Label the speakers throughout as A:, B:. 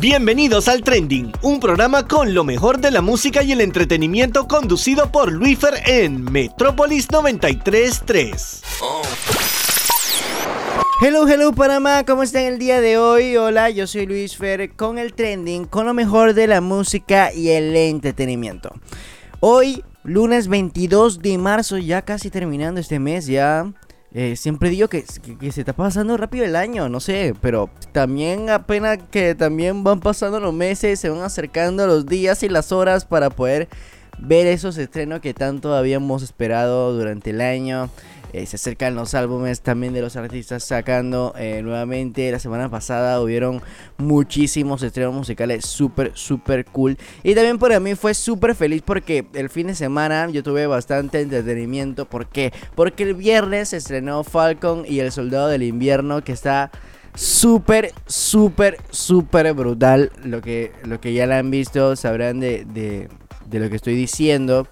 A: Bienvenidos al Trending, un programa con lo mejor de la música y el entretenimiento conducido por Luifer en Metrópolis 933.
B: Hello, hello Panamá, ¿cómo están el día de hoy? Hola, yo soy Luis Fer con el Trending, con lo mejor de la música y el entretenimiento. Hoy, lunes 22 de marzo, ya casi terminando este mes, ya eh, siempre digo que, que, se está pasando rápido el año, no sé, pero también apenas que también van pasando los meses, se van acercando los días y las horas para poder ver esos estrenos que tanto habíamos esperado durante el año. Eh, se acercan los álbumes también de los artistas sacando eh, nuevamente. La semana pasada hubieron muchísimos estrenos musicales súper, súper cool. Y también para mí fue súper feliz porque el fin de semana yo tuve bastante entretenimiento. ¿Por qué? Porque el viernes se estrenó Falcon y El Soldado del Invierno que está súper, súper, súper brutal. Lo que, lo que ya la han visto sabrán de, de, de lo que estoy diciendo.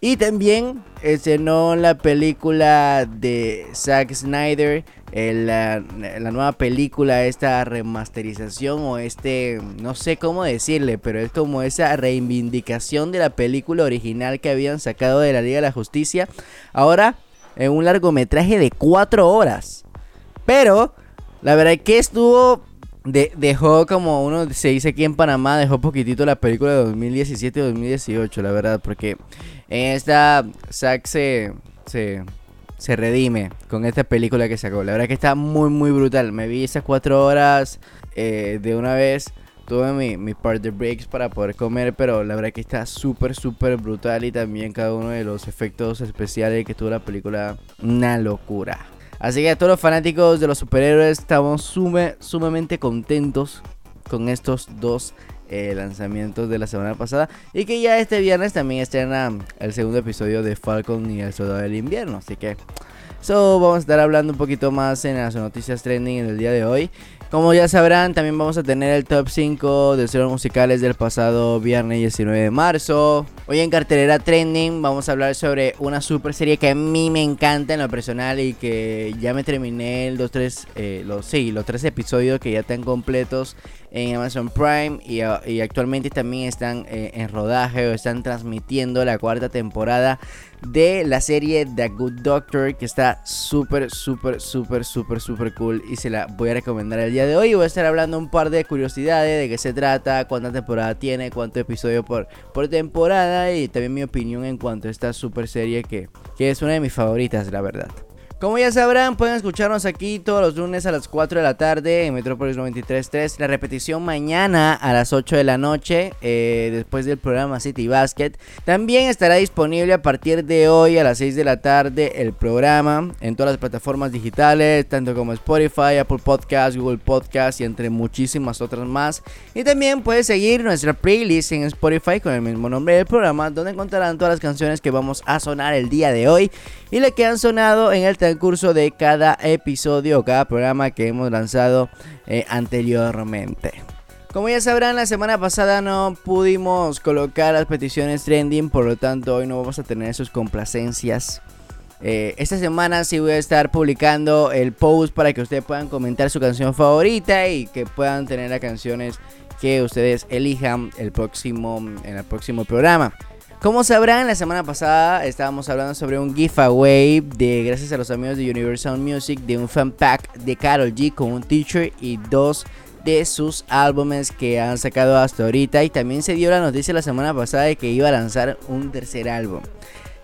B: Y también estrenó la película de Zack Snyder, la, nueva película, esta remasterización o este, no sé cómo decirle, pero es como esa reivindicación de la película original que habían sacado de la Liga de la Justicia. Ahora en un largometraje de 4 horas. Pero la verdad es que estuvo dejó como uno se dice aquí en Panamá, dejó poquitito la película de 2017 y 2018, la verdad, porque en esta Zack se, se, redime con esta película que sacó. La verdad que está muy, muy brutal. Me vi esas cuatro horas eh, de una vez. Tuve mi, mi part de breaks para poder comer, pero la verdad que está súper, súper brutal. Y también cada uno de los efectos especiales que tuvo la película, una locura. Así que a todos los fanáticos de los superhéroes estamos sumamente contentos con estos dos eh, lanzamientos de la semana pasada. Y que ya este viernes también estrena el segundo episodio de Falcon y el Soldado del Invierno. Así que eso vamos a estar hablando un poquito más en las noticias trending en el día de hoy. Como ya sabrán, también vamos a tener el top 5 de ceros musicales del pasado viernes 19 de marzo. Hoy en cartelera trending vamos a hablar sobre una super serie que a mí me encanta en lo personal y que ya me terminé los tres, eh, los, sí, los tres episodios que ya están completos en Amazon Prime y, actualmente también están eh, en rodaje o están transmitiendo la cuarta temporada de la serie The Good Doctor que está súper, súper, súper, súper, súper cool y se la voy a recomendar el día de hoy. Voy a estar hablando un par de curiosidades de qué se trata, cuánta temporada tiene, cuánto episodio por, por temporada y también mi opinión en cuanto a esta super serie que, que es una de mis favoritas, la verdad. Como ya sabrán, pueden escucharnos aquí todos los lunes a las 4 de la tarde en Metrópolis 93.3. La repetición mañana a las 8 de la noche, eh, después del programa City Basket. También estará disponible a partir de hoy a las 6 de la tarde el programa en todas las plataformas digitales, tanto como Spotify, Apple Podcasts, Google Podcasts y entre muchísimas otras más. Y también puedes seguir nuestra playlist en Spotify con el mismo nombre del programa, donde encontrarán todas las canciones que vamos a sonar el día de hoy y las que han sonado en el curso de cada episodio o cada programa que hemos lanzado eh, anteriormente. Como ya sabrán, la semana pasada no pudimos colocar las peticiones trending, por lo tanto hoy no vamos a tener sus complacencias. Eh, esta semana sí voy a estar publicando el post para que ustedes puedan comentar su canción favorita y que puedan tener las canciones que ustedes elijan el próximo, en el próximo programa. Como sabrán, la semana pasada estábamos hablando sobre un giveaway de gracias a los amigos de Universal Music de un fan pack de Carol G con un teacher y dos de sus álbumes que han sacado hasta ahorita y también se dio la noticia la semana pasada de que iba a lanzar un tercer álbum.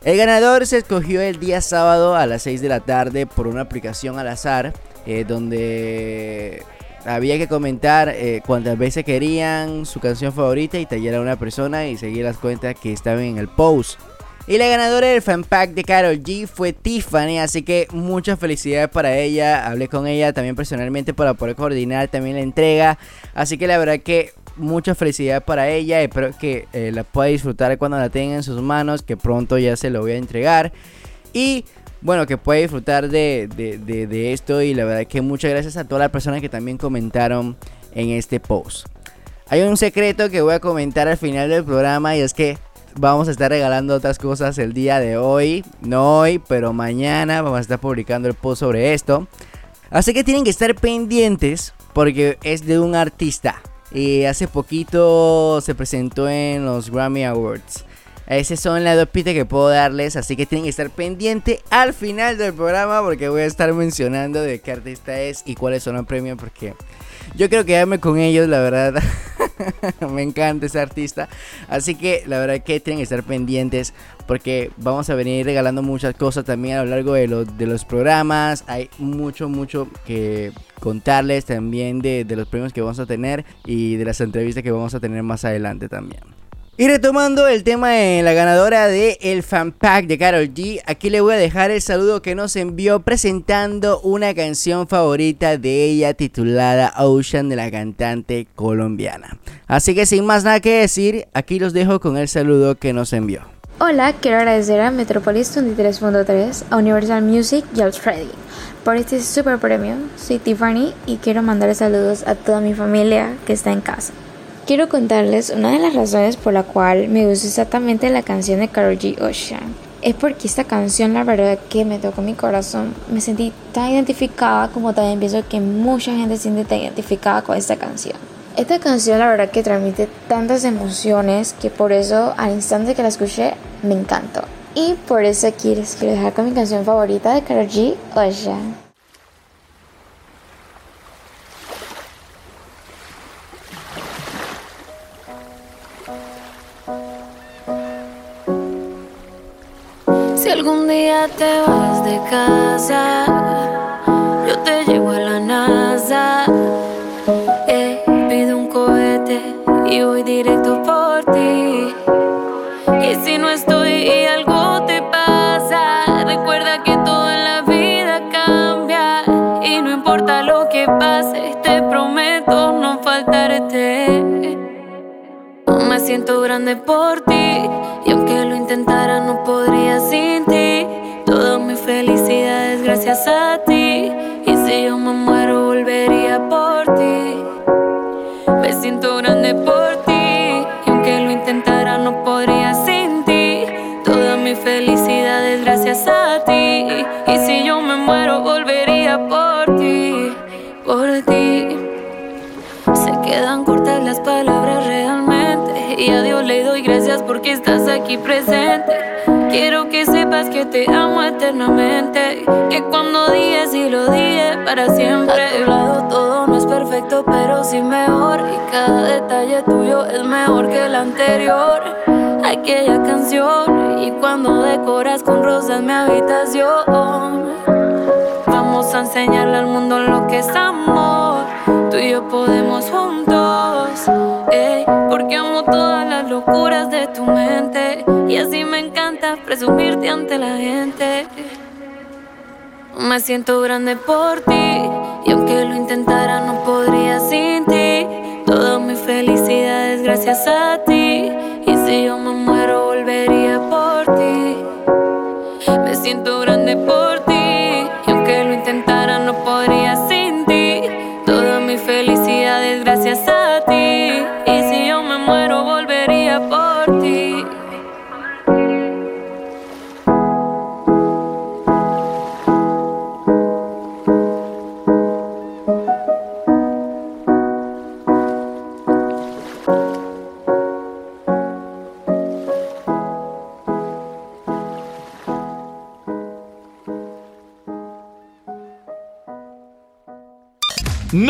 B: El ganador se escogió el día sábado a las 6 de la tarde por una aplicación al azar eh, donde había que comentar eh, cuántas veces querían su canción favorita y tallar a una persona y seguir las cuentas que estaban en el post. Y la ganadora del fan pack de Carol G fue Tiffany, así que muchas felicidades para ella. Hablé con ella también personalmente para poder coordinar también la entrega. Así que la verdad que muchas felicidades para ella. Espero que eh, la pueda disfrutar cuando la tenga en sus manos, que pronto ya se lo voy a entregar. Y bueno, que puede disfrutar de, esto y la verdad que muchas gracias a todas las personas que también comentaron en este post. Hay un secreto que voy a comentar al final del programa y es que vamos a estar regalando otras cosas el día de hoy. No hoy, pero mañana vamos a estar publicando el post sobre esto. Así que tienen que estar pendientes porque es de un artista y hace poquito se presentó en los Grammy Awards. Esas son las dos pistas que puedo darles, así que tienen que estar pendiente al final del programa porque voy a estar mencionando de qué artista es y cuáles son los premios porque yo quiero quedarme con ellos, la verdad. Me encanta ese artista. Así que la verdad que tienen que estar pendientes porque vamos a venir regalando muchas cosas también a lo largo de, los programas. Hay mucho, mucho que contarles también de los premios que vamos a tener y de las entrevistas que vamos a tener más adelante también. Y retomando el tema de la ganadora de el fan pack de Carol G, aquí le voy a dejar el saludo que nos envió presentando una canción favorita de ella titulada Ocean de la cantante colombiana. Así que sin más nada que decir, aquí los dejo con el saludo que nos envió.
C: Hola, quiero agradecer a Metropolis 23.3, a Universal Music y al Freddy por este super premio. Soy Tiffany y quiero mandar saludos a toda mi familia que está en casa. Quiero contarles una de las razones por la cual me gusta exactamente la canción de Karol G Ocean. Es porque esta canción la verdad que me tocó mi corazón. Me sentí tan identificada como también pienso que mucha gente se siente tan identificada con esta canción. Esta canción la verdad que transmite tantas emociones que por eso al instante que la escuché me encantó. Y por eso aquí les quiero dejar con mi canción favorita de Karol G, Ocean.
D: Te vas de casa, yo te llevo a la NASA. Eh, pido un cohete y voy directo por ti. Y si no estoy y algo te pasa, recuerda que todo en la vida cambia. Y no importa lo que pase, te prometo no faltarte. Me siento grande por ti y aunque lo intentara no podría sin ti. Felicidad es gracias a ti y si yo me muero volvería por ti. Me siento grande por ti y aunque lo intentara no podría sin ti. Toda mi felicidad gracias a ti y si yo me muero volvería por ti, por ti. Se quedan cortas las palabras realmente. Y a Dios le doy gracias porque estás aquí presente. Quiero que sepas que te amo eternamente. Que cuando digas y lo dije para siempre. A tu lado todo no es perfecto, pero sí mejor. Y cada detalle tuyo es mejor que el anterior. Aquella canción. Y cuando decoras con rosas mi habitación. Vamos a enseñarle al mundo lo que es amor. Tú y yo podemos juntos. porque amo todas así me encanta presumirte ante la gente. Me siento grande por ti. Y aunque lo intentara, no podría sin ti. Toda mi felicidad es gracias a ti. Y si yo me muero, volvería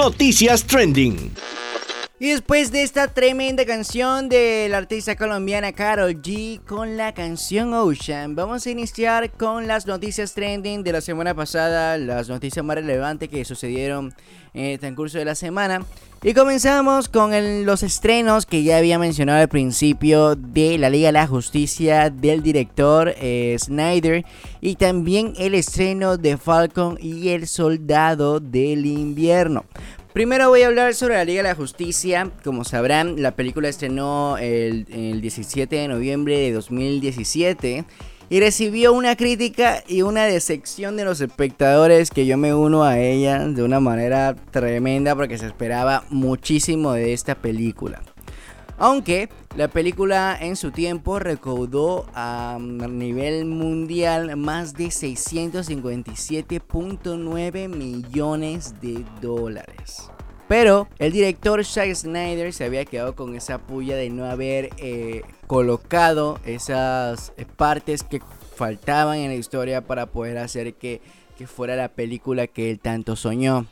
A: Noticias Trending.
B: Y después de esta tremenda canción de la artista colombiana Carol G con la canción Ocean, vamos a iniciar con las noticias trending de la semana pasada, las noticias más relevantes que sucedieron en el transcurso de la semana. Y comenzamos con los estrenos que ya había mencionado al principio de la Liga de la Justicia del director eh, Snyder y también el estreno de Falcon y el Soldado del Invierno. Primero voy a hablar sobre la Liga de la Justicia. Como sabrán, la película estrenó el, el 17 de noviembre de 2017 y recibió una crítica y una decepción de los espectadores que yo me uno a ella de una manera tremenda porque se esperaba muchísimo de esta película. Aunque la película en su tiempo recaudó a nivel mundial más de 657.9 millones de dólares. Pero el director Zack Snyder se había quedado con esa puya de no haber eh, colocado esas eh, partes que faltaban en la historia para poder hacer que, que fuera la película que él tanto soñó.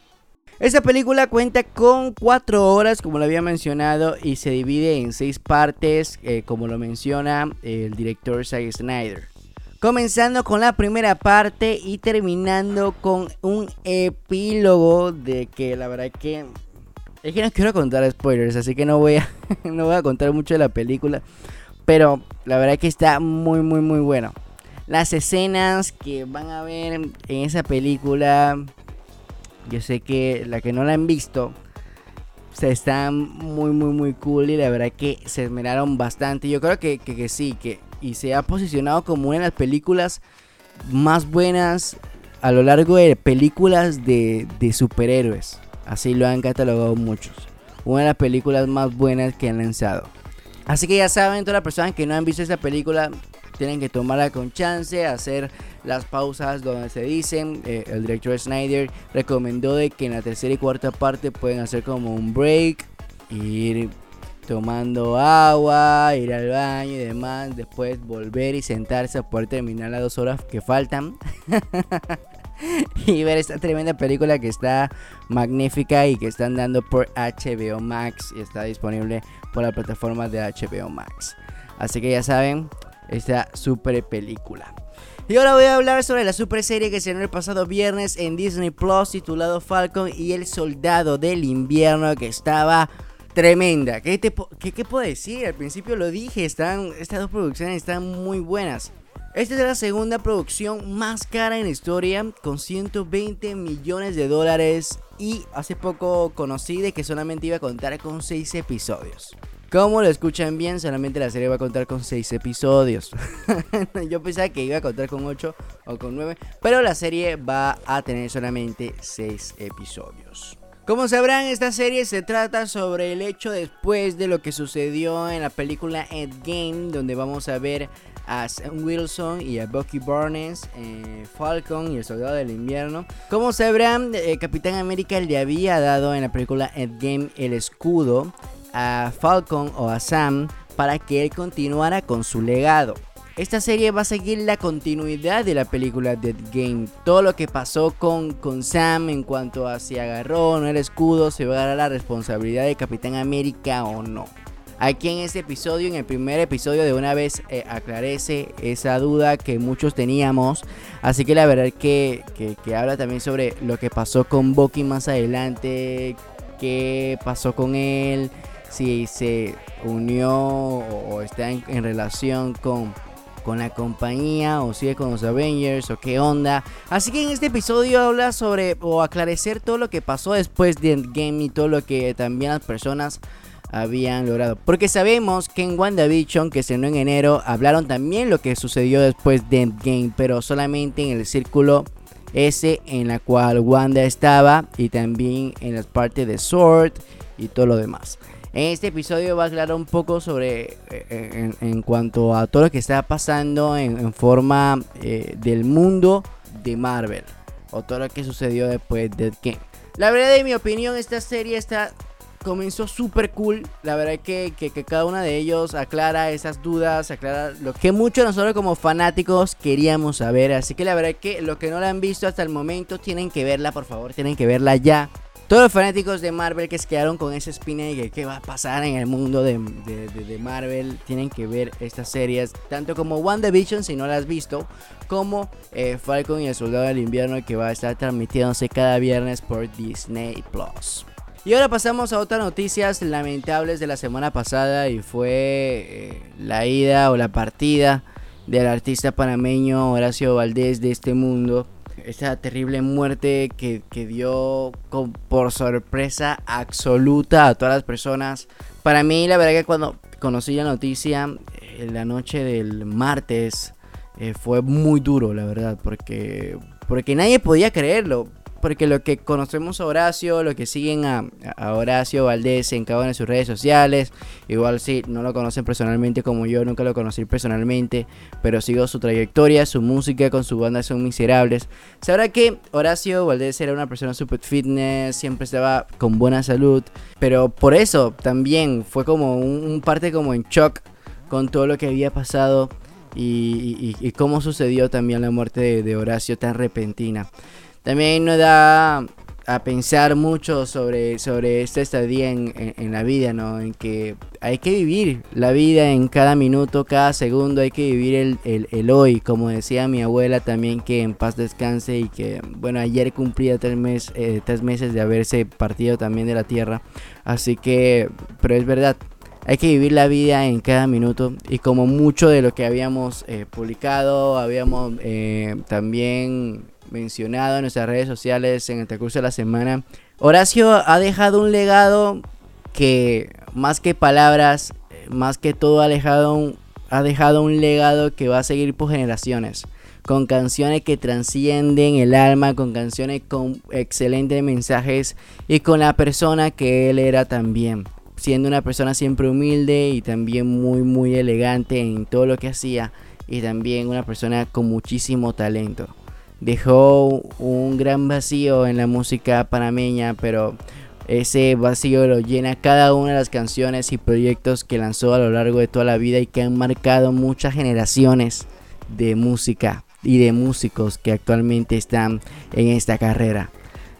B: Esta película cuenta con 4 horas, como lo había mencionado, y se divide en 6 partes, eh, como lo menciona el director Zack Snyder. Comenzando con la primera parte y terminando con un epílogo de que la verdad que... Es que no quiero contar spoilers, así que no voy a, no voy a contar mucho de la película. Pero la verdad que está muy, muy, muy bueno. Las escenas que van a ver en esa película yo sé que la que no la han visto se están muy muy muy cool y la verdad que se esmeraron bastante. Yo creo que, que, sí, que y se ha posicionado como una de las películas más buenas a lo largo de películas de, de superhéroes. Así lo han catalogado muchos. Una de las películas más buenas que han lanzado. Así que ya saben, todas las personas que no han visto esta película, tienen que tomarla con chance, hacer las pausas donde se dicen. Eh, el director Snyder recomendó de que en la tercera y cuarta parte pueden hacer como un break, ir tomando agua, ir al baño y demás, después volver y sentarse a poder terminar las dos horas que faltan. y ver esta tremenda película que está magnífica y que están dando por HBO Max y está disponible por la plataforma de HBO Max. Así que ya saben, esta super película. Y ahora voy a hablar sobre la super serie que se el pasado viernes en Disney Plus titulado Falcon y el Soldado del Invierno que estaba tremenda. ¿Qué, te, qué, puedo decir? Al principio lo dije, están, estas dos producciones están muy buenas. Esta es la segunda producción más cara en la historia, con 120 millones de dólares. Y hace poco conocí de que solamente iba a contar con 6 episodios. Como lo escuchan bien, solamente la serie va a contar con 6 episodios. Yo pensaba que iba a contar con 8 o con 9, pero la serie va a tener solamente 6 episodios. Como sabrán, esta serie se trata sobre el hecho después de lo que sucedió en la película Endgame, donde vamos a ver a Sam Wilson y a Bucky Barnes, eh, Falcon y el Soldado del Invierno. Como sabrán, eh, Capitán América le había dado en la película Endgame el escudo a Falcon o a Sam para que él continuara con su legado. Esta serie va a seguir la continuidad de la película Dead Game. Todo lo que pasó con, con Sam en cuanto a si agarró o no el escudo, se va a dar la responsabilidad de Capitán América o no. Aquí en este episodio, en el primer episodio, de una vez eh, aclarece esa duda que muchos teníamos. Así que la verdad que, que, habla también sobre lo que pasó con Bucky más adelante, qué pasó con él, si se unió o, está en, relación con, con la compañía o sigue con los Avengers o qué onda. Así que en este episodio habla sobre o aclarecer todo lo que pasó después de Endgame y todo lo que también las personas habían logrado. Porque sabemos que en WandaVision, que se estrenó en enero, hablaron también lo que sucedió después de Endgame, pero solamente en el círculo ese en la cual Wanda estaba y también en las partes de Sword y todo lo demás. En este episodio va a aclarar un poco sobre eh, en, cuanto a todo lo que está pasando en, forma eh, del mundo de Marvel o todo lo que sucedió después de que la verdad de mi opinión esta serie está comenzó súper cool. La verdad que, que, que, cada uno de ellos aclara esas dudas, aclara lo que muchos nosotros como fanáticos queríamos saber. Así que la verdad que lo que no la han visto hasta el momento tienen que verla, por favor, tienen que verla ya. Todos los fanáticos de Marvel que se quedaron con esa espina de que qué va a pasar en el mundo de, Marvel tienen que ver estas series, tanto como WandaVision si no las has visto, como eh, Falcon y el Soldado del Invierno que va a estar transmitiéndose cada viernes por Disney Plus. Y ahora pasamos a otras noticias lamentables de la semana pasada y fue eh, la ida o la partida del artista panameño Horacio Valdés de este mundo esa terrible muerte que, dio por sorpresa absoluta a todas las personas. Para mí, la verdad que cuando conocí la noticia, en eh, la noche del martes, eh, fue muy duro, la verdad, porque, porque nadie podía creerlo. Porque lo que conocemos a Horacio, lo que siguen a, Horacio Valdés en cada una de sus redes sociales, igual si no lo conocen personalmente como yo, nunca lo conocí personalmente, pero sigo su trayectoria, su música con su banda Son Miserables. Sabrá que Horacio Valdés era una persona super fitness, siempre estaba con buena salud, pero por eso también fue como un, parte como en shock con todo lo que había pasado. Y, cómo sucedió también la muerte de Horacio tan repentina. También nos da a pensar mucho sobre, sobre esta estadía en, en, la vida, ¿no? En que hay que vivir la vida en cada minuto, cada segundo, hay que vivir el, el, el, hoy, como decía mi abuela también, que en paz descanse y que, bueno, ayer cumplía tres, mes, eh, tres meses de haberse partido también de la tierra, así que, pero es verdad, hay que vivir la vida en cada minuto. Y como mucho de lo que habíamos eh, publicado, habíamos eh, también mencionado en nuestras redes sociales en el transcurso de la semana, Horacio ha dejado un legado que más que palabras, más que todo ha dejado un, legado que va a seguir por generaciones. Con canciones que trascienden el alma, con canciones con excelentes mensajes y con la persona que él era también. Siendo una persona siempre humilde y también muy muy elegante en todo lo que hacía y también una persona con muchísimo talento dejó un gran vacío en la música panameña, pero ese vacío lo llena cada una de las canciones y proyectos que lanzó a lo largo de toda la vida y que han marcado muchas generaciones de música y de músicos que actualmente están en esta carrera.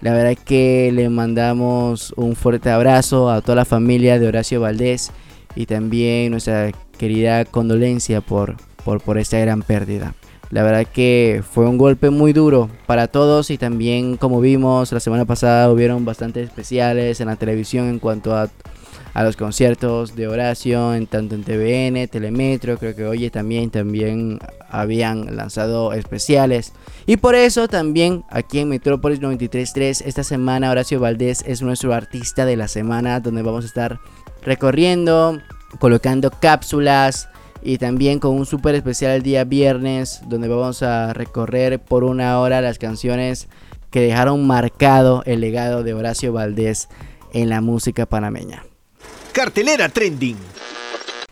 B: La verdad es que le mandamos un fuerte abrazo a toda la familia de Horacio Valdés y también nuestra querida condolencia por, por, por esta gran pérdida. La verdad que fue un golpe muy duro para todos y también como vimos la semana pasada hubieron bastantes especiales en la televisión en cuanto a, a los conciertos de Horacio, en tanto en TVN, Telemetro, creo que hoy también, también habían lanzado especiales. Y por eso también aquí en Metrópolis 93.3 esta semana Horacio Valdés es nuestro artista de la semana donde vamos a estar recorriendo, colocando cápsulas y también con un super especial el día viernes donde vamos a recorrer por una hora las canciones que dejaron marcado el legado de Horacio Valdés en la música panameña.
A: Cartelera Trending.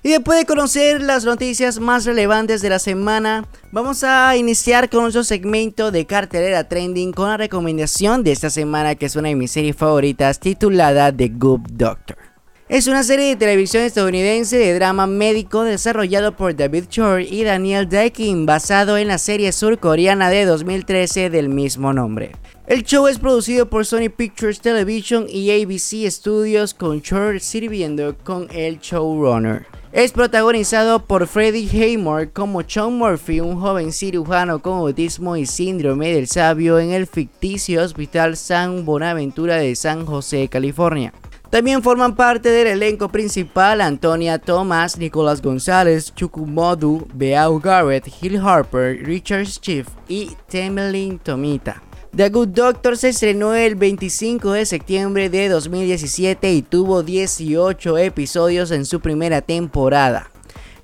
B: Y después de conocer las noticias más relevantes de la semana, vamos a iniciar con nuestro segmento de cartelera trending con la recomendación de esta semana que es una de mis series favoritas titulada The Good Doctor. Es una serie de televisión estadounidense de drama médico desarrollado por David Shore y Daniel Dakin basado en la serie surcoreana de 2013 del mismo nombre. El show es producido por Sony Pictures Television y ABC Studios con Shore sirviendo con el showrunner. Es protagonizado por Freddie Haymore como Sean Murphy, un joven cirujano con autismo y síndrome del sabio en el ficticio Hospital San Bonaventura de San José, California. También forman parte del elenco principal Antonia Thomas, Nicolás González, Chukumodu, Beau Garrett, Hill Harper, Richard Schiff y Temelin Tomita. The Good Doctor se estrenó el 25 de septiembre de 2017 y tuvo 18 episodios en su primera temporada.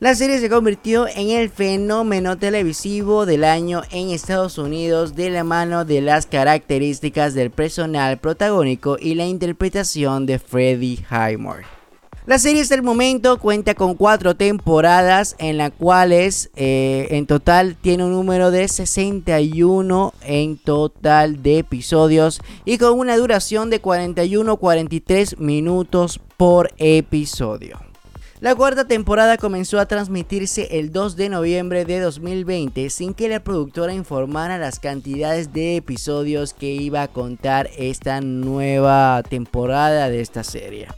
B: La serie se convirtió en el fenómeno televisivo del año en Estados Unidos de la mano de las características del personal protagónico y la interpretación de Freddie Highmore. La serie hasta el momento cuenta con cuatro temporadas en las cuales eh, en total tiene un número de 61 en total de episodios y con una duración de 41-43 minutos por episodio. La cuarta temporada comenzó a transmitirse el 2 de noviembre de 2020 sin que la productora informara las cantidades de episodios que iba a contar esta nueva temporada de esta serie.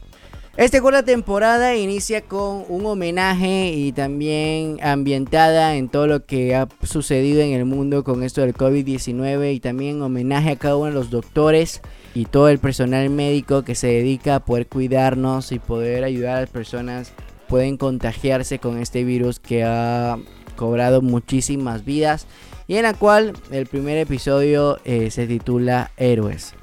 B: Esta cuarta temporada inicia con un homenaje y también ambientada en todo lo que ha sucedido en el mundo con esto del COVID-19 y también homenaje a cada uno de los doctores y todo el personal médico que se dedica a poder cuidarnos y poder ayudar a las personas pueden contagiarse con este virus que ha cobrado muchísimas vidas y en la cual el primer episodio eh, se titula Héroes.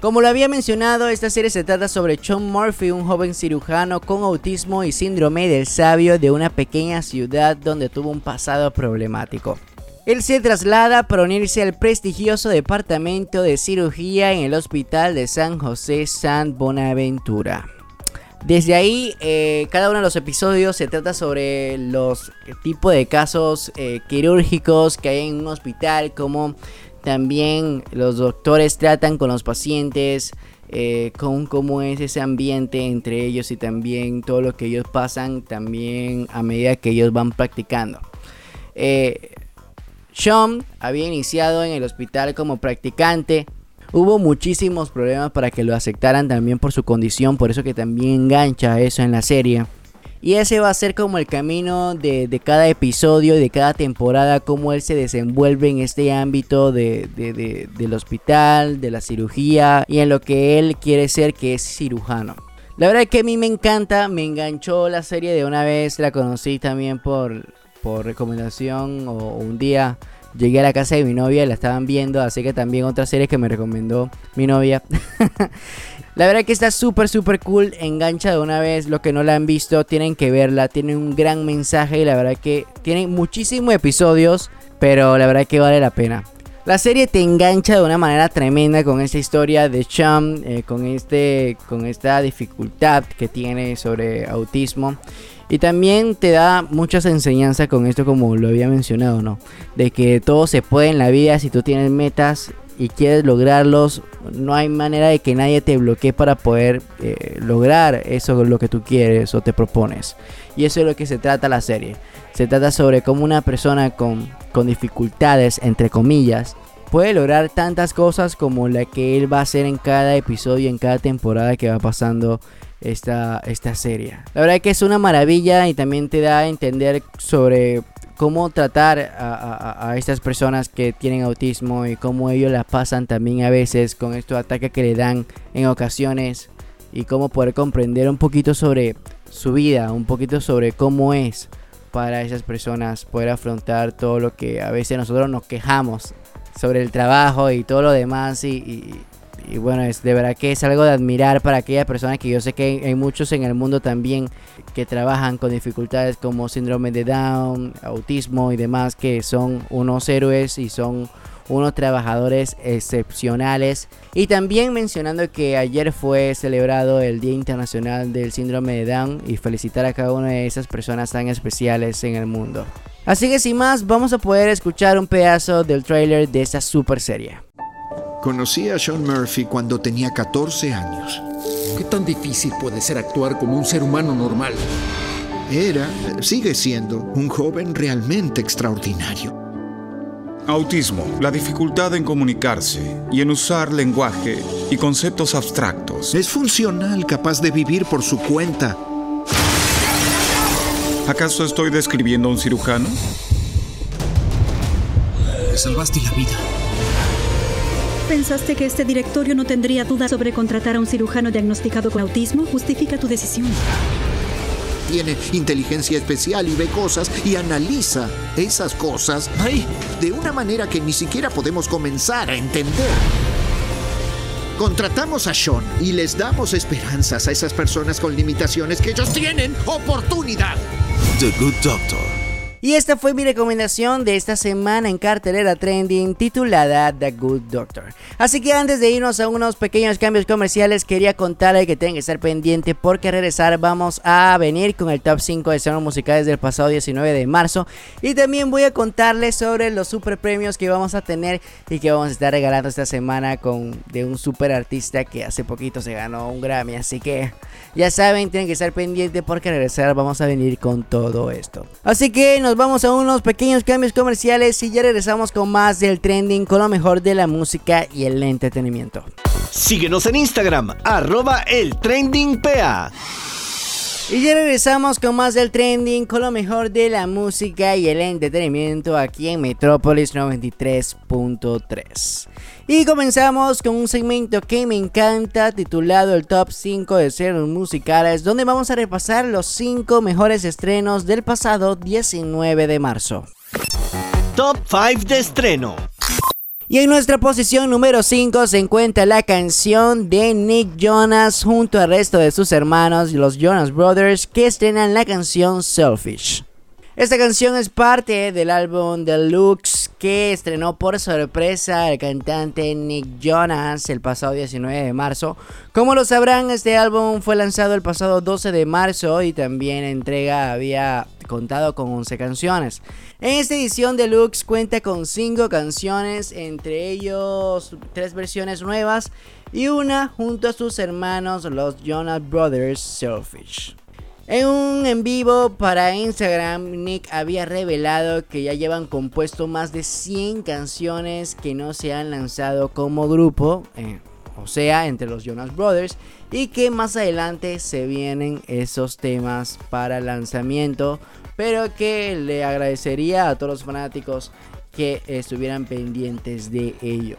B: Como lo había mencionado, esta serie se trata sobre Sean Murphy, un joven cirujano con autismo y síndrome del sabio de una pequeña ciudad donde tuvo un pasado problemático. Él se traslada para unirse al prestigioso departamento de cirugía en el Hospital de San José San Bonaventura. Desde ahí, eh, cada uno de los episodios se trata sobre los tipos de casos eh, quirúrgicos que hay en un hospital, como también los doctores tratan con los pacientes, eh, con cómo es ese ambiente entre ellos y también todo lo que ellos pasan también a medida que ellos van practicando. Sean había iniciado en el hospital como practicante Hubo muchísimos problemas para que lo aceptaran también por su condición, por eso que también engancha eso en la serie. Y ese va a ser como el camino de, cada episodio, de cada temporada, cómo él se desenvuelve en este ámbito de, del hospital, de la cirugía y en lo que él quiere ser, que es cirujano. La verdad es que a mí me encanta, me enganchó la serie de una vez, la conocí también por, por recomendación o un día llegué a la casa de mi novia y la estaban viendo, así que también otra serie que me recomendó mi novia. la verdad que está súper, súper cool, engancha de una vez, lo que no la han visto, tienen que verla, tiene un gran mensaje y la verdad que tiene muchísimos episodios, pero la verdad que vale la pena. La serie te engancha de una manera tremenda con esta historia de Chum, eh, con, este, con esta dificultad que tiene sobre autismo. Y también te da muchas enseñanzas con esto como lo había mencionado, ¿no? De que todo se puede en la vida si tú tienes metas y quieres lograrlos, no hay manera de que nadie te bloquee para poder eh, lograr eso lo que tú quieres o te propones. Y eso es lo que se trata la serie. Se trata sobre cómo una persona con, con dificultades, entre comillas, puede lograr tantas cosas como la que él va a hacer en cada episodio, en cada temporada que va pasando esta, esta serie. La verdad que es una maravilla y también te da a entender sobre cómo tratar a, estas personas que tienen autismo y cómo ellos la pasan también a veces con estos ataques que le dan en ocasiones y cómo poder comprender un poquito sobre su vida, un poquito sobre cómo es para esas personas poder afrontar todo lo que a veces nosotros nos quejamos sobre el trabajo y todo lo demás y bueno, es de verdad que es algo de admirar para aquellas personas que yo sé que hay, muchos en el mundo también que trabajan con dificultades como síndrome de Down, autismo y demás, que son unos héroes y son unos trabajadores excepcionales. Y también mencionando que ayer fue celebrado el Día Internacional del Síndrome de Down y felicitar a cada una de esas personas tan especiales en el mundo. Así que sin más, vamos a poder escuchar un pedazo del trailer de esta super serie.
E: Conocí a Sean Murphy cuando tenía 14 años.
F: ¿Qué tan difícil puede ser actuar como un ser humano normal?
E: Era, sigue siendo, un joven realmente extraordinario.
G: Autismo, la dificultad en comunicarse y en usar lenguaje y conceptos abstractos.
E: Es funcional, capaz de vivir por su cuenta.
G: ¿Acaso estoy describiendo a un cirujano?
F: Me salvaste la vida.
H: ¿Pensaste que este directorio no tendría duda sobre contratar a un cirujano diagnosticado con autismo? Justifica tu decisión.
E: Tiene inteligencia especial y ve cosas y analiza esas cosas ay, de una manera que ni siquiera podemos comenzar a entender. Contratamos a Sean y les damos esperanzas a esas personas con limitaciones que ellos tienen oportunidad.
I: The Good Doctor
B: y esta fue mi recomendación de esta semana en cartelera trending titulada The Good Doctor. Así que antes de irnos a unos pequeños cambios comerciales, quería contarle que tienen que estar pendiente porque regresar vamos a venir con el top 5 de estrenos musicales del pasado 19 de marzo. Y también voy a contarles sobre los super premios que vamos a tener y que vamos a estar regalando esta semana con de un super artista que hace poquito se ganó un Grammy. Así que ya saben, tienen que estar pendientes porque regresar vamos a venir con todo esto. Así que nos vamos a unos pequeños cambios comerciales y ya regresamos con más del trending, con lo mejor de la música y el entretenimiento.
A: Síguenos en Instagram, arroba el trending.
B: Y ya regresamos con más del trending, con lo mejor de la música y el entretenimiento aquí en Metrópolis 93.3. Y comenzamos con un segmento que me encanta titulado el Top 5 de series musicales, donde vamos a repasar los 5 mejores estrenos del pasado 19 de marzo.
A: Top 5 de estreno.
B: Y en nuestra posición número 5 se encuentra la canción de Nick Jonas junto al resto de sus hermanos, los Jonas Brothers, que estrenan la canción Selfish. Esta canción es parte del álbum Deluxe que estrenó por sorpresa el cantante Nick Jonas el pasado 19 de marzo. Como lo sabrán, este álbum fue lanzado el pasado 12 de marzo y también entrega había contado con 11 canciones. En esta edición Deluxe cuenta con 5 canciones, entre ellos 3 versiones nuevas y una junto a sus hermanos los Jonas Brothers Selfish. En un en vivo para Instagram, Nick había revelado que ya llevan compuesto más de 100 canciones que no se han lanzado como grupo, eh, o sea, entre los Jonas Brothers, y que más adelante se vienen esos temas para lanzamiento, pero que le agradecería a todos los fanáticos que estuvieran pendientes de ello.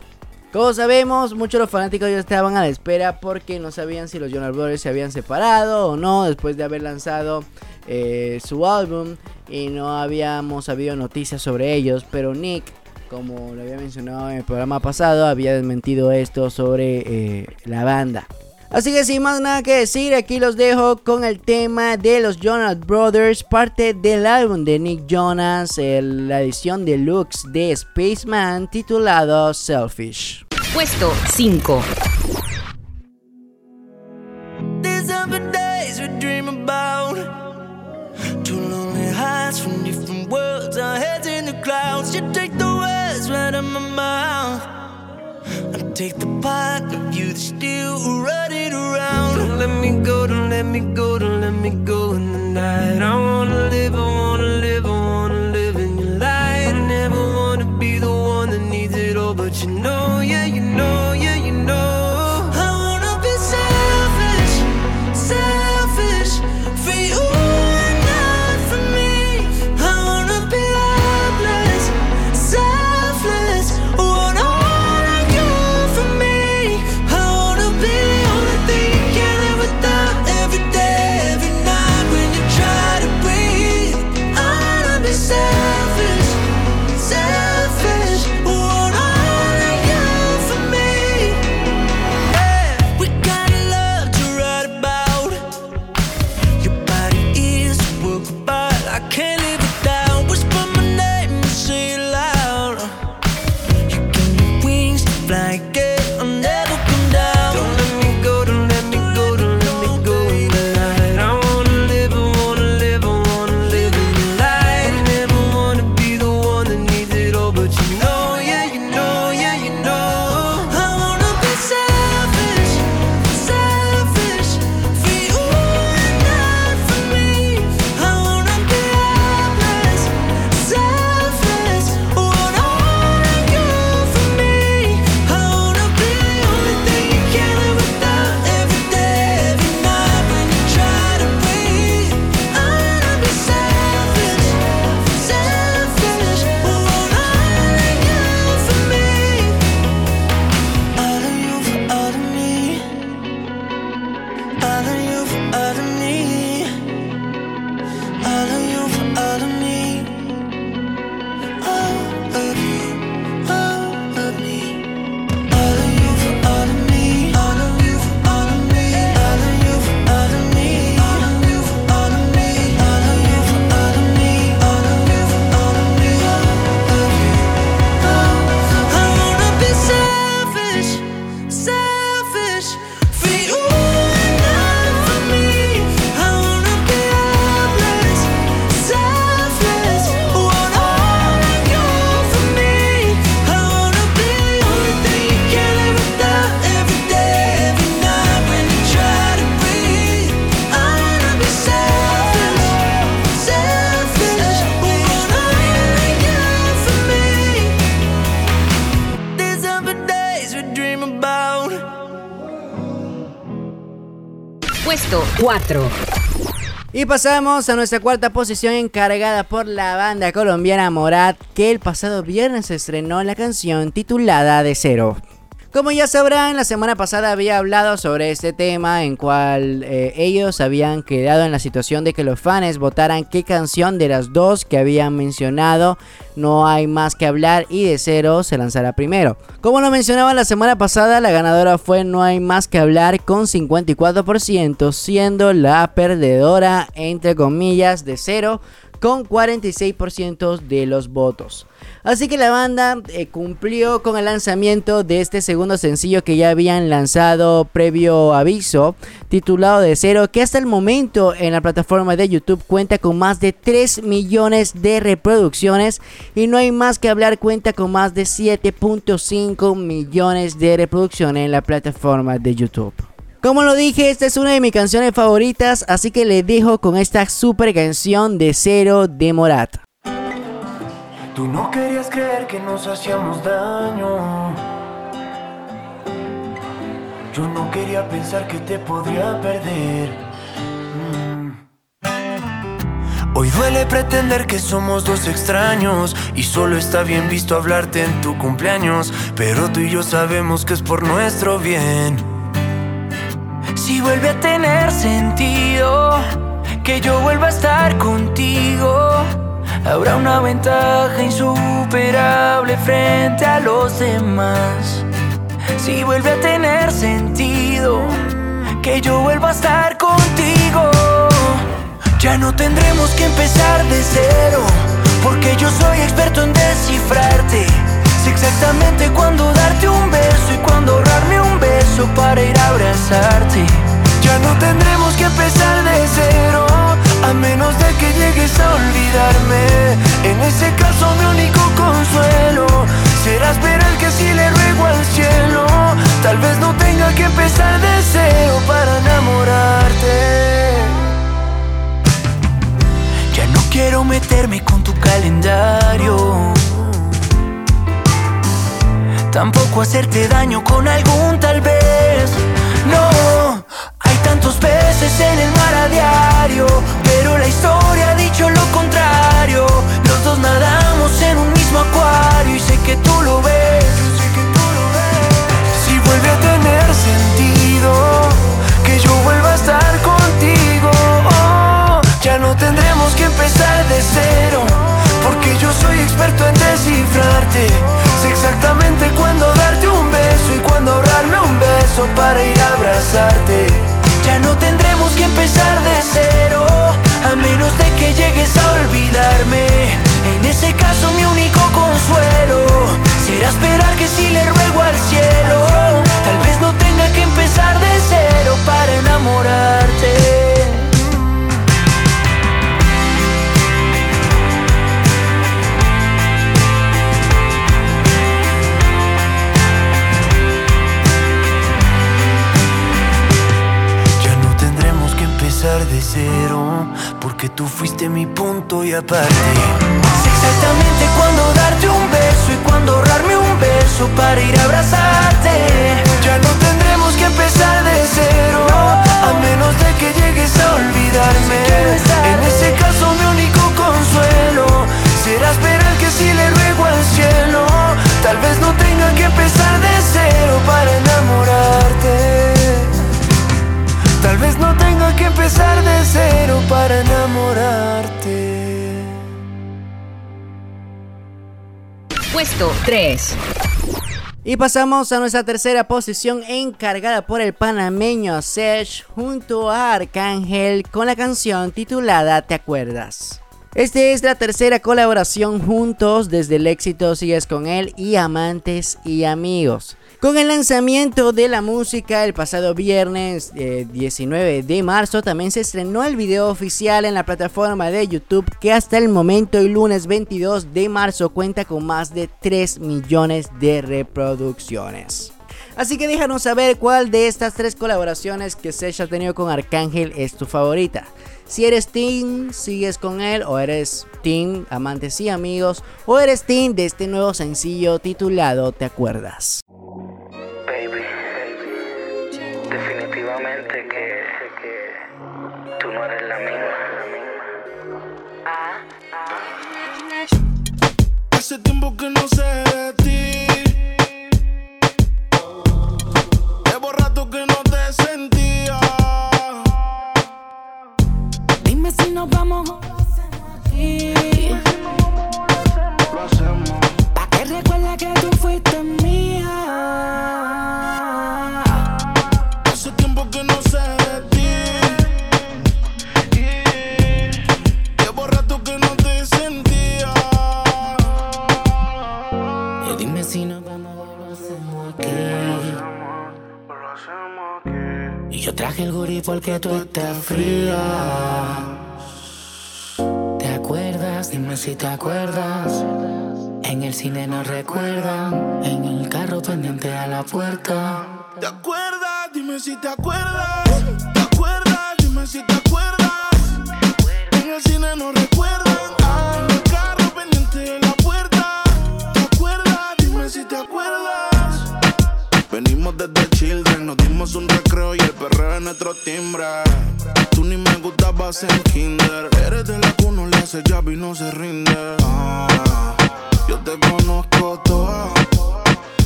B: Como sabemos, muchos los fanáticos ya estaban a la espera porque no sabían si los Jonas Brothers se habían separado o no después de haber lanzado eh, su álbum y no habíamos sabido noticias sobre ellos, pero Nick, como lo había mencionado en el programa pasado, había desmentido esto sobre eh, la banda. Así que sin más nada que decir, aquí los dejo con el tema de los Jonas Brothers, parte del álbum de Nick Jonas, la edición deluxe de Spaceman titulado Selfish.
J: Puesto 5.
K: These are the days we dream about. Two lonely hearts from different worlds, our heads in the clouds. You take the words right out my mouth. Take the part of you that's still running around. Don't let me go, don't let me go, don't let me go in the night. I wanna live, I wanna live, I wanna live in your light. I never wanna be the one that needs it all, but you know, yeah, you know,
J: 4.
B: Y pasamos a nuestra cuarta posición encargada por la banda colombiana Morat, que el pasado viernes estrenó la canción titulada De Cero. Como ya sabrán, la semana pasada había hablado sobre este tema en cual eh, ellos habían quedado en la situación de que los fans votaran qué canción de las dos que habían mencionado no hay más que hablar y de cero se lanzará primero. Como lo mencionaba la semana pasada, la ganadora fue No hay más que hablar con 54%, siendo la perdedora entre comillas de cero con 46% de los votos. Así que la banda eh, cumplió con el lanzamiento de este segundo sencillo que ya habían lanzado previo aviso, titulado De Cero, que hasta el momento en la plataforma de YouTube cuenta con más de 3 millones de reproducciones y no hay más que hablar, cuenta con más de 7.5 millones de reproducciones en la plataforma de YouTube. Como lo dije, esta es una de mis canciones favoritas, así que le dejo con esta super canción de Cero de Morat.
L: Tú no querías creer que nos hacíamos daño. Yo no quería pensar que te podría perder. Mm. Hoy duele pretender que somos dos extraños y solo está bien visto hablarte en tu cumpleaños, pero tú y yo sabemos que es por nuestro bien. Si vuelve a tener sentido que yo vuelva a estar contigo habrá una ventaja insuperable frente a los demás. Si vuelve a tener sentido que yo vuelva a estar contigo, ya no tendremos que empezar de cero, porque yo soy experto en descifrarte. Sé exactamente cuándo darte un beso y cuándo ahorrarme un beso para ir a abrazarte. Ya no tendremos que empezar de cero a menos de que llegues a olvidarme. En ese caso mi único consuelo será esperar que si le ruego al cielo, tal vez no tenga que empezar de cero para enamorarte. Ya no quiero meterme con tu calendario. Tampoco hacerte daño con algún tal vez. No, hay tantos peces en el mar a diario, pero la historia ha dicho lo contrario. Punto y Y
B: pasamos a nuestra tercera posición encargada por el panameño Sesh junto a Arcángel con la canción titulada ¿Te acuerdas? Esta es la tercera colaboración juntos desde el éxito Sigues con él y Amantes y Amigos. Con el lanzamiento de la música el pasado viernes eh, 19 de marzo también se estrenó el video oficial en la plataforma de YouTube que hasta el momento el lunes 22 de marzo cuenta con más de 3 millones de reproducciones. Así que déjanos saber cuál de estas tres colaboraciones que Sesh ha tenido con Arcángel es tu favorita. Si eres Team, sigues con él, o eres Team, amantes y amigos, o eres Team de este nuevo sencillo titulado ¿Te acuerdas?
L: Definitivamente que, tú no eres la misma.
K: Hace tiempo que no sé de ti. Llevo rato que no te sentía.
M: Dime si nos vamos o lo hacemos aquí.
K: Lo hacemos.
M: Pa' que recuerda que tú fuiste
N: Baje el guri porque tú estás fría. ¿Te acuerdas? Dime si te acuerdas. En el cine no recuerdan. En el carro pendiente a la puerta.
O: ¿Te acuerdas? Dime si te acuerdas. ¿Te acuerdas? Dime si te acuerdas. En el cine no recuerdan. Ah, en el carro pendiente de la puerta. ¿Te acuerdas? Dime si te acuerdas. Venimos desde Children, un recreo y el perreo es nuestro timbre. Tú ni me gustabas en Kinder. Eres de la uno le hace llave y no se rinde. Ah, yo te conozco toda.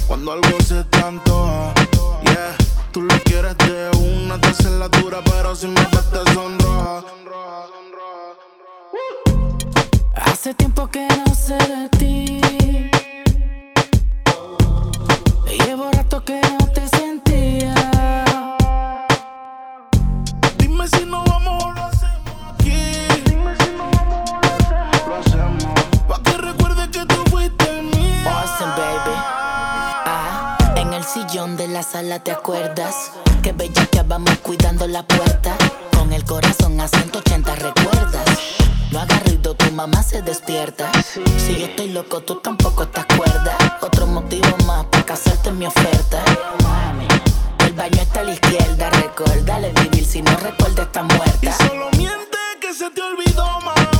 O: Cuando algo se tanto, yeah. Tú lo quieres de una, te dura, pero si me ves te sonroja.
N: Hace tiempo que no sé de ti. Llevo rato que no te sentía. Ah, en el sillón de la sala, ¿te acuerdas? Que bella que vamos cuidando la puerta. Con el corazón a 180, ¿recuerdas? No hagas ruido, tu mamá se despierta. Si yo estoy loco, tú tampoco te acuerdas. Otro motivo más para casarte en mi oferta. El baño está a la izquierda, recuérdale vivir si no recuerda está muerta.
O: Y solo miente que se te olvidó más.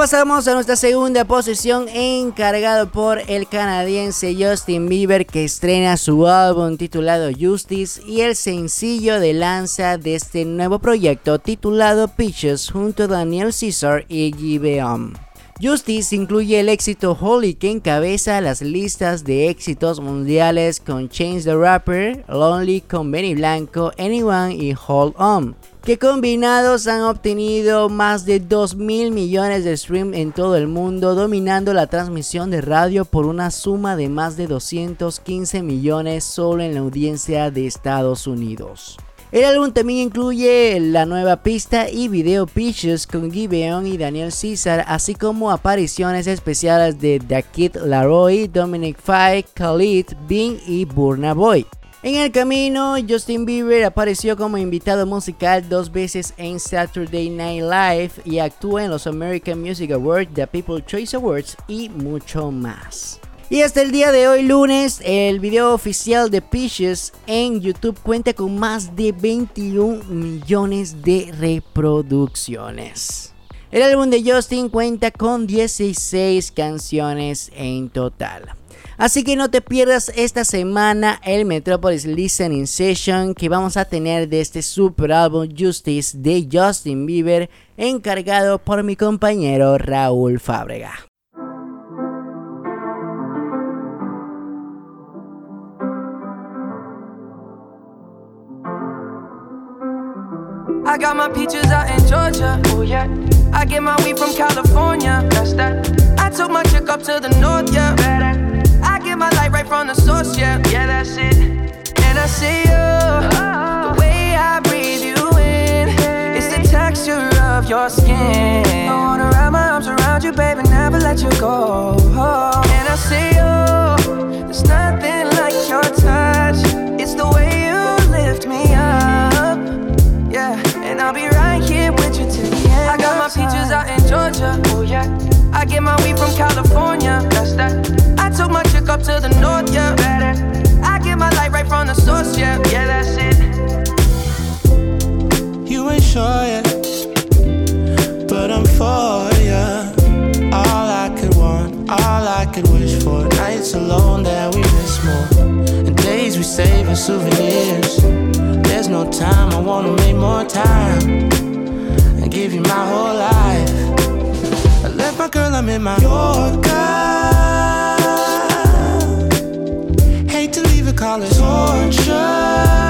B: Pasamos a nuestra segunda posición encargado por el canadiense Justin Bieber que estrena su álbum titulado Justice y el sencillo de lanza de este nuevo proyecto titulado Peaches junto a Daniel Caesar y Giveon. Justice incluye el éxito Holy que encabeza las listas de éxitos mundiales con Change the Rapper, Lonely con Benny Blanco, Anyone y Hold On que combinados han obtenido más de 2 mil millones de streams en todo el mundo, dominando la transmisión de radio por una suma de más de 215 millones solo en la audiencia de Estados Unidos. El álbum también incluye la nueva pista y video Pitches con Giveon y Daniel Caesar, así como apariciones especiales de The Kid Laroi, Dominic Fike, Khalid, Bing y Burna Boy. En el camino, Justin Bieber apareció como invitado musical dos veces en Saturday Night Live y actúa en los American Music Awards, The People Choice Awards y mucho más. Y hasta el día de hoy, lunes, el video oficial de Peaches en YouTube cuenta con más de 21 millones de reproducciones. El álbum de Justin cuenta con 16 canciones en total. Así que no te pierdas esta semana el Metropolis Listening Session que vamos a tener de este super álbum Justice de Justin Bieber encargado por mi compañero Raúl Fábrega.
P: Let you go. And I see you, there's nothing like your touch. It's the way you lift me up. Yeah, and I'll be right here with you till the end. I got my peaches out in Georgia. Oh, yeah. I get my weed from California. That's that. I took my chick up to the north, yeah. Better. I get my light right from the source, yeah. Yeah, that's it.
K: You ain't sure yet, but I'm for all I could wish for. Nights alone that we miss more, and days we save as souvenirs. There's no time, I wanna make more time and give you my whole life. I left my girl, I'm in my Yorker. Hate to leave it, call it torture.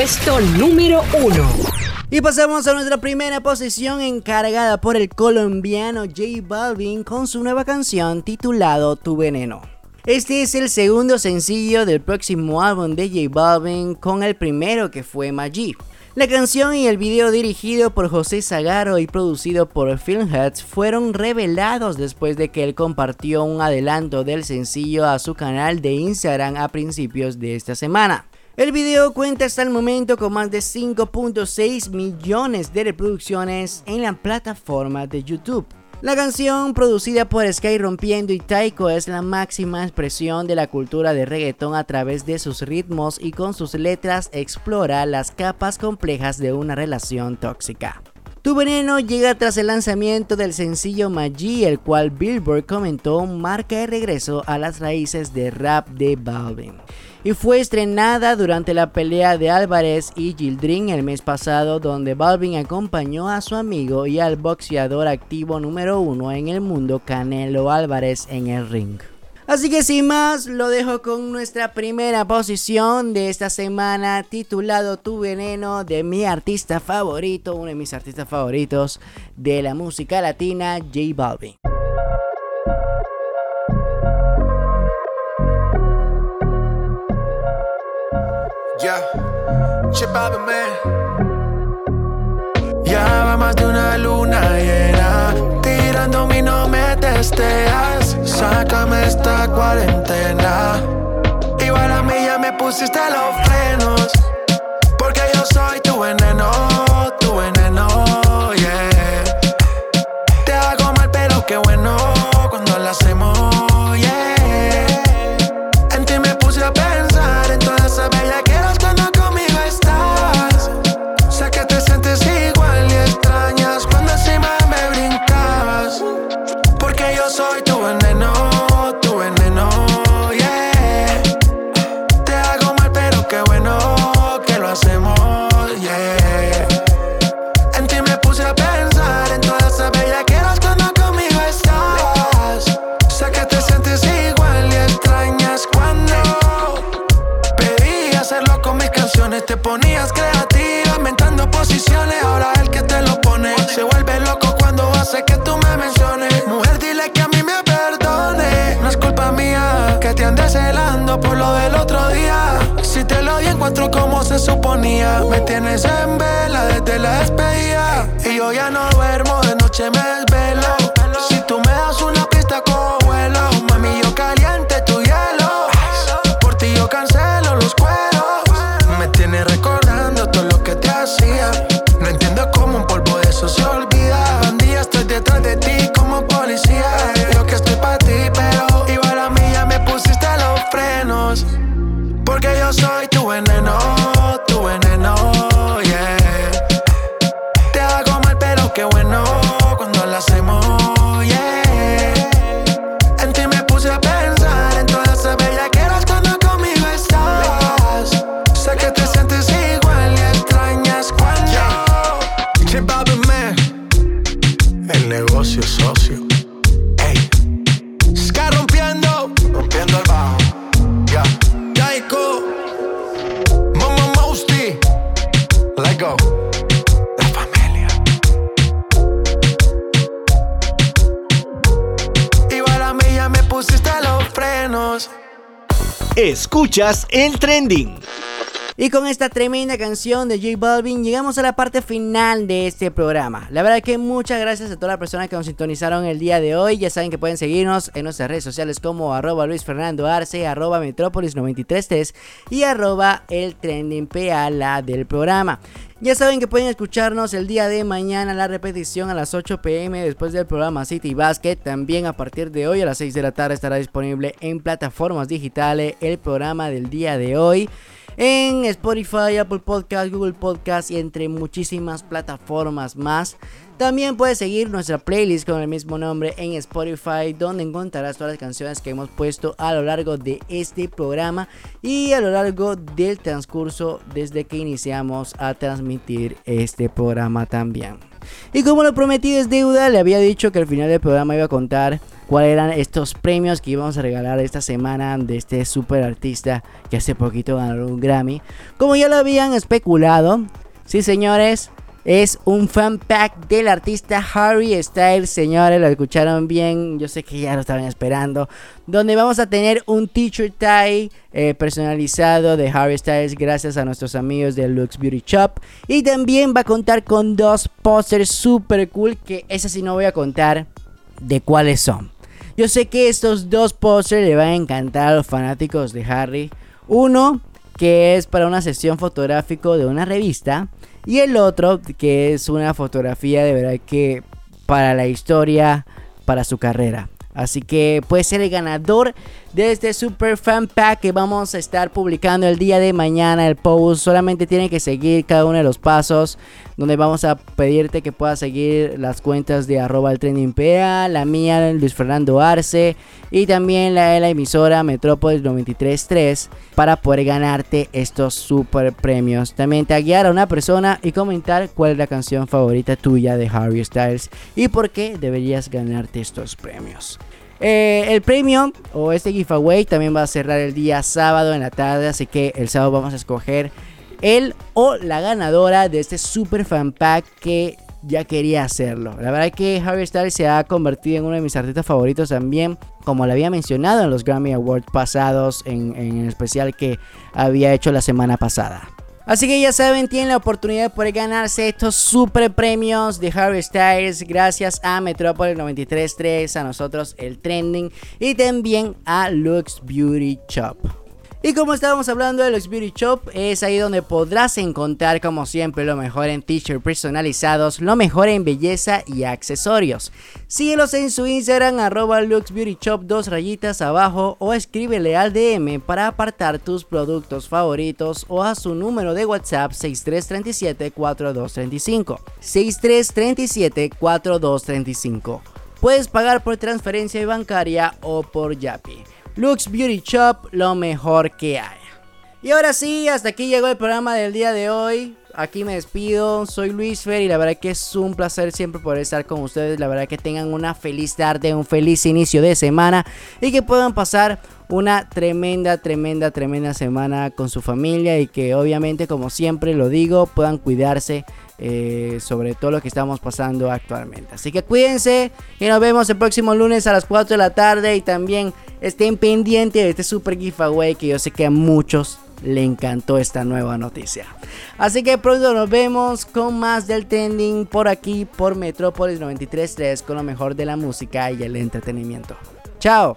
J: Puesto número 1.
B: Y pasamos a nuestra primera posición encargada por el colombiano J Balvin con su nueva canción titulado Tu Veneno. Este es el segundo sencillo del próximo álbum de J Balvin con el primero que fue Maggi. La canción y el video dirigido por José Zagaro y producido por Filmheads fueron revelados después de que él compartió un adelanto del sencillo a su canal de Instagram a principios de esta semana. El video cuenta hasta el momento con más de 5.6 millones de reproducciones en la plataforma de YouTube. La canción, producida por Sky Rompiendo y Taiko, es la máxima expresión de la cultura de reggaetón a través de sus ritmos y con sus letras explora las capas complejas de una relación tóxica. Tu veneno llega tras el lanzamiento del sencillo Maggi, el cual Billboard comentó marca el regreso a las raíces de rap de Balvin y fue estrenada durante la pelea de Álvarez y Gildrin el mes pasado donde Balvin acompañó a su amigo y al boxeador activo número uno en el mundo Canelo Álvarez en el ring. Así que sin más, lo dejo con nuestra primera posición de esta semana titulado Tu Veneno de mi artista favorito, uno de mis artistas favoritos de la música latina, J Balvin.
Q: Yeah, Chip. Ya va más de una luna llena. Tirando mi no me testeas. Sácame esta cuarentena. Igual a mí ya me pusiste los frenos. Porque yo soy tu veneno, qué bueno cuando lo hacemos,
A: Escuchas el trending.
B: Y con esta tremenda canción de J Balvin llegamos a la parte final de este programa. La verdad que muchas gracias a todas las personas que nos sintonizaron el día de hoy. Ya saben que pueden seguirnos en nuestras redes sociales como arroba Luis Fernando Arce, arroba Metrópolis 933 y arroba el trending del programa. Ya saben que pueden escucharnos el día de mañana la repetición a las 8 pm después del programa City Basket. También a partir de hoy a las 6 de la tarde estará disponible en plataformas digitales el programa del día de hoy en Spotify, Apple Podcast, Google Podcast y entre muchísimas plataformas más. También puedes seguir nuestra playlist con el mismo nombre en Spotify, donde encontrarás todas las canciones que hemos puesto a lo largo de este programa y a lo largo del transcurso desde que iniciamos a transmitir este programa también. Y como lo prometí es deuda, le había dicho que al final del programa iba a contar cuáles eran estos premios que íbamos a regalar esta semana de este super artista que hace poquito ganó un Grammy. Como ya lo habían especulado, sí señores, es un fan pack del artista Harry Styles, señores, lo escucharon bien, yo sé que ya lo estaban esperando, donde vamos a tener un t-shirt tie eh, personalizado de Harry Styles gracias a nuestros amigos de Lux Beauty Shop y también va a contar con dos pósters super cool que esa sí no voy a contar de cuáles son. Yo sé que estos dos pósters le van a encantar a los fanáticos de Harry. Uno que es para una sesión fotográfica de una revista y el otro que es una fotografía de verdad que para la historia, para su carrera. Así que puede ser el ganador de este super fan pack que vamos a estar publicando el día de mañana. El post solamente tiene que seguir cada uno de los pasos. Donde vamos a pedirte que puedas seguir las cuentas de arroba el trending PA, la mía Luis Fernando Arce y también la de la emisora Metrópolis 933 para poder ganarte estos super premios. También taguear a una persona y comentar cuál es la canción favorita tuya de Harry Styles y por qué deberías ganarte estos premios. Eh, el premio o este giveaway también va a cerrar el día sábado en la tarde, así que el sábado vamos a escoger el o la ganadora de este super fan pack que ya quería hacerlo. La verdad que Harry Styles se ha convertido en uno de mis artistas favoritos también, como lo había mencionado en los Grammy Awards pasados, en, en el especial que había hecho la semana pasada. Así que ya saben, tienen la oportunidad de poder ganarse estos super premios de Harry Styles gracias a Metropolis 933, a nosotros el trending y también a Lux Beauty Shop. Y como estábamos hablando de Lux Beauty Shop, es ahí donde podrás encontrar como siempre lo mejor en t-shirts personalizados, lo mejor en belleza y accesorios. Síguelos en su Instagram arroba Lux Beauty Shop dos rayitas abajo o escríbele al DM para apartar tus productos favoritos o a su número de WhatsApp 6337 4235. 6337 4235. Puedes pagar por transferencia bancaria o por Yapi. Lux Beauty Shop, lo mejor que hay. Y ahora sí, hasta aquí llegó el programa del día de hoy. Aquí me despido, soy Luis Fer y la verdad que es un placer siempre poder estar con ustedes. La verdad que tengan una feliz tarde, un feliz inicio de semana y que puedan pasar una tremenda, tremenda, tremenda semana con su familia y que obviamente, como siempre lo digo, puedan cuidarse eh, sobre todo lo que estamos pasando actualmente. Así que cuídense y nos vemos el próximo lunes a las 4 de la tarde y también estén pendientes de este super giveaway que yo sé que a muchos le encantó esta nueva noticia. Así que pronto nos vemos con más del trending por aquí por Metrópolis 933 con lo mejor de la música y el entretenimiento. Chao.